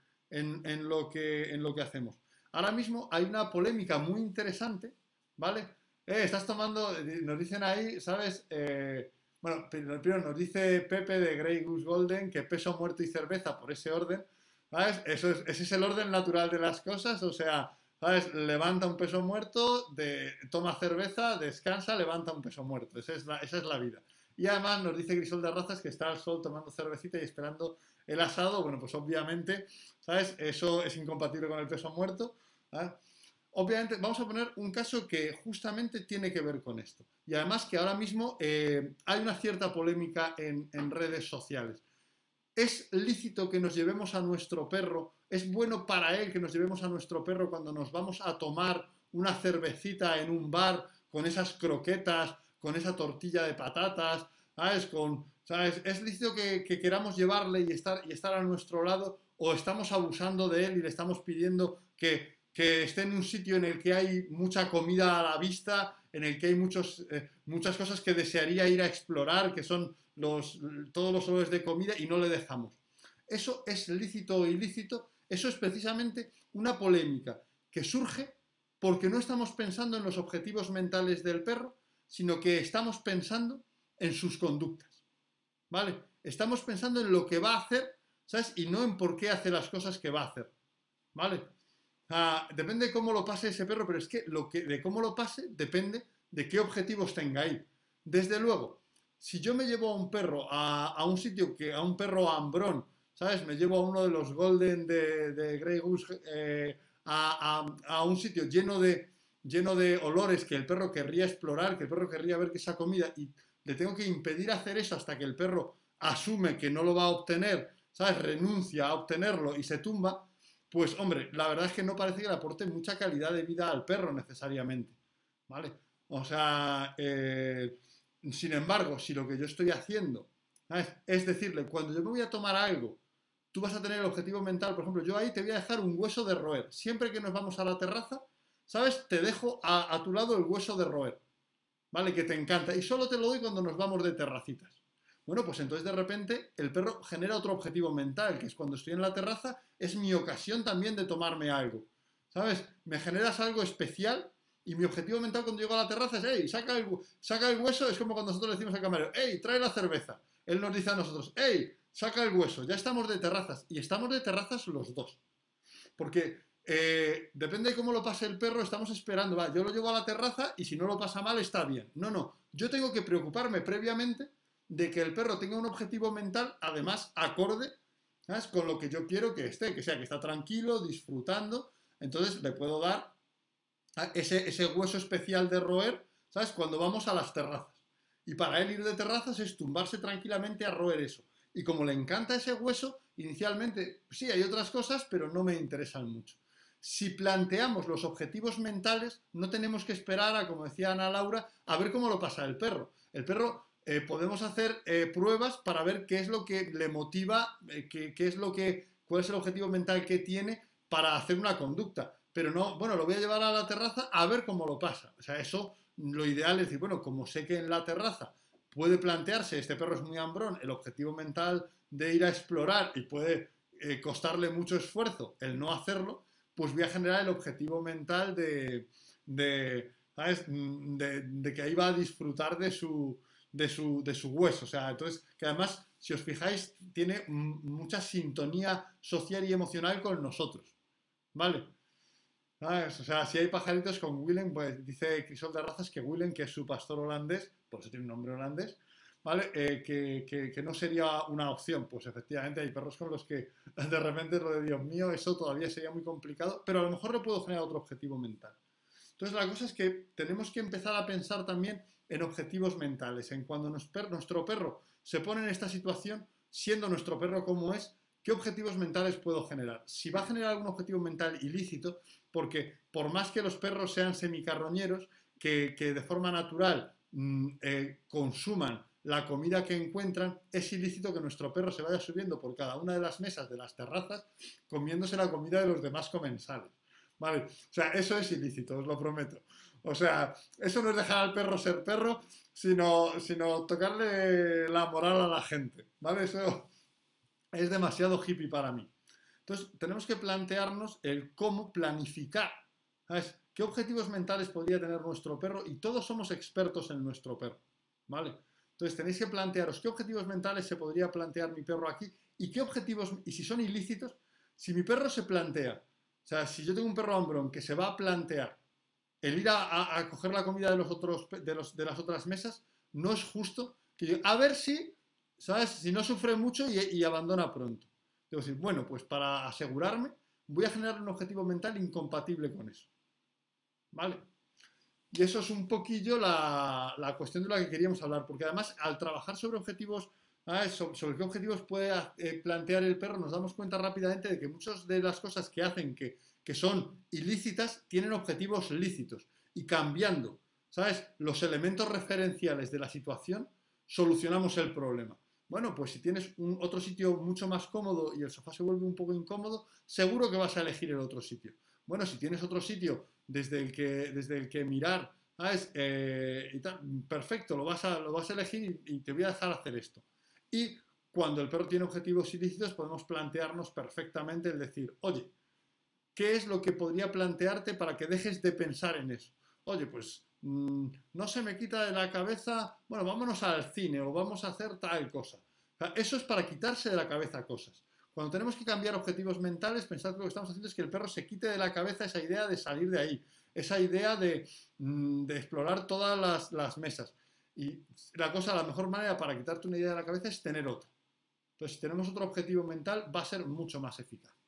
lo que, en lo que hacemos. Ahora mismo hay una polémica muy interesante, ¿vale? Eh, estás tomando, nos dicen ahí, ¿sabes? Eh, bueno, primero nos dice Pepe de Grey Goose Golden que peso muerto y cerveza por ese orden. ¿Sabes? Eso es, ese es el orden natural de las cosas. O sea, ¿sabes? Levanta un peso muerto, de, toma cerveza, descansa, levanta un peso muerto. Esa es la, esa es la vida. Y además nos dice Grisol de Razas que está al sol tomando cervecita y esperando el asado. Bueno, pues obviamente, ¿sabes? Eso es incompatible con el peso muerto. ¿vale? Obviamente, vamos a poner un caso que justamente tiene que ver con esto. Y además que ahora mismo eh, hay una cierta polémica en, redes sociales. ¿Es lícito que nos llevemos a nuestro perro? ¿Es bueno para él que nos llevemos a nuestro perro cuando nos vamos a tomar una cervecita en un bar con esas croquetas, con esa tortilla de patatas? ¿Sabes? Con, ¿sabes? ¿Es lícito que, queramos llevarle y estar, y estar a nuestro lado? ¿O estamos abusando de él y le estamos pidiendo que que esté en un sitio en el que hay mucha comida a la vista, en el que hay eh, muchas cosas que desearía ir a explorar, que son todos los olores de comida, y no le dejamos. Eso es lícito o ilícito, eso es precisamente una polémica que surge porque no estamos pensando en los objetivos mentales del perro, sino que estamos pensando en sus conductas. ¿Vale? Estamos pensando en lo que va a hacer, ¿sabes? Y no en por qué hace las cosas que va a hacer. ¿Vale? Depende de cómo lo pase ese perro, pero es que, lo que de cómo lo pase depende de qué objetivos tenga ahí. Desde luego, si yo me llevo a un perro a, un sitio que, a un perro hambrón, ¿sabes? Me llevo a uno de los Golden de, Grey Goose eh, a, un sitio lleno de, lleno de olores que el perro querría explorar, que el perro querría ver que esa comida y le tengo que impedir hacer eso hasta que el perro asume que no lo va a obtener, ¿sabes? Renuncia a obtenerlo y se tumba, pues hombre, la verdad es que no parece que le aporte mucha calidad de vida al perro necesariamente, ¿vale? O sea, eh, sin embargo, si lo que yo estoy haciendo es decirle, cuando yo me voy a tomar algo, tú vas a tener el objetivo mental, por ejemplo, yo ahí te voy a dejar un hueso de roer. Siempre que nos vamos a la terraza, ¿sabes? Te dejo a, a tu lado el hueso de roer, ¿vale? Que te encanta. Y solo te lo doy cuando nos vamos de terracitas. Bueno, pues entonces de repente el perro genera otro objetivo mental, que es cuando estoy en la terraza, es mi ocasión también de tomarme algo. ¿Sabes? Me generas algo especial y mi objetivo mental cuando llego a la terraza es, hey, saca el, saca el hueso, es como cuando nosotros le decimos al camarero, hey, trae la cerveza. Él nos dice a nosotros, hey, saca el hueso, ya estamos de terrazas. Y estamos de terrazas los dos. Porque eh, depende de cómo lo pase el perro, estamos esperando, va, yo lo llevo a la terraza y si no lo pasa mal está bien. No, no, yo tengo que preocuparme previamente de que el perro tenga un objetivo mental, además, acorde con lo que yo quiero que esté, que sea que está tranquilo, disfrutando. Entonces le puedo dar ese, ese hueso especial de roer, ¿sabes? Cuando vamos a las terrazas. Y para él ir de terrazas es tumbarse tranquilamente a roer eso. Y como le encanta ese hueso, inicialmente sí hay otras cosas, pero no me interesan mucho. Si planteamos los objetivos mentales, no tenemos que esperar a, como decía Ana Laura, a ver cómo lo pasa el perro. El perro eh, podemos hacer eh, pruebas para ver qué es lo que le motiva, eh, qué, es lo que, cuál es el objetivo mental que tiene para hacer una conducta. Pero no, bueno, lo voy a llevar a la terraza a ver cómo lo pasa. O sea, eso lo ideal es decir, bueno, como sé que en la terraza puede plantearse, este perro es muy hambrón, el objetivo mental de ir a explorar y puede costarle mucho esfuerzo el no hacerlo, pues voy a generar el objetivo mental de, de, de que ahí va a disfrutar de su, de su, de hueso. O sea, entonces, que además, si os fijáis, tiene mucha sintonía social y emocional con nosotros. ¿Vale? ¿Sabes? O sea, si hay pajaritos con Willem, pues dice Crisol de Razas que Willem, que es su pastor holandés, por eso tiene un nombre holandés, ¿vale? Eh, que, que- que no sería una opción. Pues efectivamente hay perros con los que de repente lo de Dios mío, eso todavía sería muy complicado, pero a lo mejor le puedo generar otro objetivo mental. Entonces la cosa es que tenemos que empezar a pensar también en objetivos mentales, en cuando nuestro perro se pone en esta situación, siendo nuestro perro como es, ¿qué objetivos mentales puedo generar? Si va a generar algún objetivo mental ilícito, porque por más que los perros sean semicarroñeros, que, que de forma natural mm, eh, consuman la comida que encuentran, es ilícito que nuestro perro se vaya subiendo por cada una de las mesas de las terrazas comiéndose la comida de los demás comensales. ¿Vale? O sea, eso es ilícito, os lo prometo. O sea, eso no es dejar al perro ser perro, sino, sino tocarle la moral a la gente. ¿Vale? Eso es demasiado hippie para mí. Entonces, tenemos que plantearnos el cómo planificar. ¿Sabes? ¿Qué objetivos mentales podría tener nuestro perro? Y todos somos expertos en nuestro perro. ¿Vale? Entonces, tenéis que plantearos qué objetivos mentales se podría plantear mi perro aquí y qué objetivos, y si son ilícitos, si mi perro se plantea, o sea, si yo tengo un perro hombrón que se va a plantear el ir a, a- coger la comida de, los otros, de, los, de las otras mesas, no es justo que a ver si, ¿sabes? Si no sufre mucho y, y abandona pronto. Debo decir, bueno, pues para asegurarme, voy a generar un objetivo mental incompatible con eso. ¿Vale? Y eso es un poquillo la, la cuestión de la que queríamos hablar, porque además al trabajar sobre objetivos, so- sobre, qué objetivos puede eh, plantear el perro, nos damos cuenta rápidamente de que muchas de las cosas que hacen que, que son ilícitas tienen objetivos lícitos. Y cambiando, ¿sabes? Los elementos referenciales de la situación, solucionamos el problema. Bueno, pues si tienes un otro sitio mucho más cómodo y el sofá se vuelve un poco incómodo, seguro que vas a elegir el otro sitio. Bueno, si tienes otro sitio desde el que, desde el que mirar, ¿sabes? Eh, perfecto, lo vas, a, lo vas a elegir y, y te voy a dejar hacer esto. Y cuando el perro tiene objetivos ilícitos, podemos plantearnos perfectamente el decir, oye, ¿qué es lo que podría plantearte para que dejes de pensar en eso? Oye, pues mm, no se me quita de la cabeza, bueno, vámonos al cine o vamos a hacer tal cosa. Eso es para quitarse de la cabeza cosas. Cuando tenemos que cambiar objetivos mentales, pensad que lo que estamos haciendo es que el perro se quite de la cabeza esa idea de salir de ahí, esa idea de, mm, explorar todas las, las mesas. Y la cosa, la mejor manera para quitarte una idea de la cabeza es tener otra. Entonces, si tenemos otro objetivo mental, va a ser mucho más eficaz.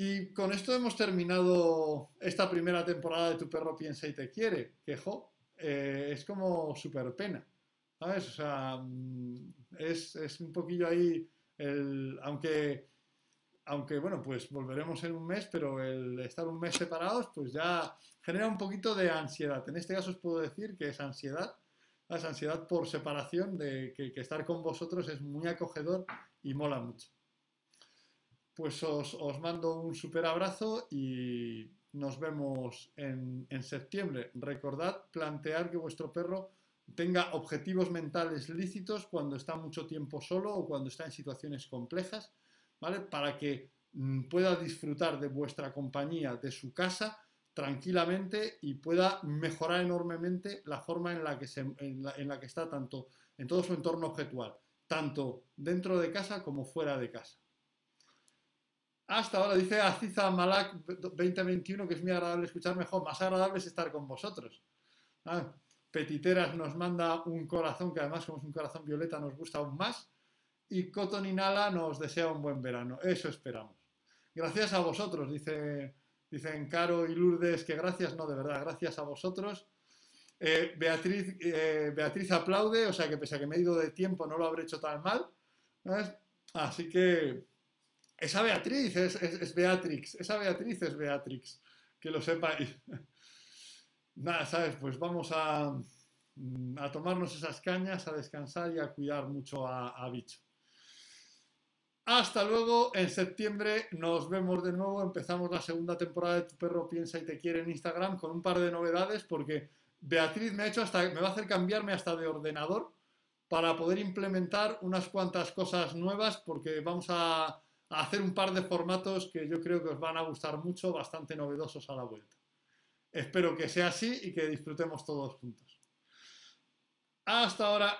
Y con esto hemos terminado esta primera temporada de Tu perro piensa y te quiere, que jo, eh, es como súper pena, ¿sabes? O sea, mm, es, es un poquillo ahí, el, aunque, aunque, bueno, pues volveremos en un mes, pero el estar un mes separados, pues ya genera un poquito de ansiedad. En este caso os puedo decir que es ansiedad, es ansiedad por separación, de que, que estar con vosotros es muy acogedor y mola mucho pues os, os mando un super abrazo y nos vemos en, en septiembre. Recordad plantear que vuestro perro tenga objetivos mentales lícitos cuando está mucho tiempo solo o cuando está en situaciones complejas, ¿vale? Para que mm, pueda disfrutar de vuestra compañía, de su casa, tranquilamente y pueda mejorar enormemente la forma en la que, se, en la, en la que está tanto en todo su entorno objetual, tanto dentro de casa como fuera de casa. Hasta ahora, dice Aziza Malak 2021, que es muy agradable escuchar mejor, más agradable es estar con vosotros. Ah, Petiteras nos manda un corazón, que además como es un corazón violeta nos gusta aún más. Y Cotton Inala nos desea un buen verano. Eso esperamos. Gracias a vosotros, dice, dicen Caro y Lourdes, que gracias, no, de verdad, gracias a vosotros. Eh, Beatriz, eh, Beatriz aplaude, o sea que pese a que me he ido de tiempo no lo habré hecho tan mal. Así que esa Beatriz es, es, es, Beatrix, esa Beatriz es Beatrix, que lo sepáis. Nada, ¿sabes? Pues vamos a, a, tomarnos esas cañas, a descansar y a cuidar mucho a, a, Bicho. Hasta luego, en septiembre nos vemos de nuevo, empezamos la segunda temporada de Tu Perro Piensa y Te Quiere en Instagram con un par de novedades porque Beatriz me ha hecho hasta, me va a hacer cambiarme hasta de ordenador para poder implementar unas cuantas cosas nuevas porque vamos a, a hacer un par de formatos que yo creo que os van a gustar mucho, bastante novedosos a la vuelta. Espero que sea así y que disfrutemos todos juntos. Hasta ahora.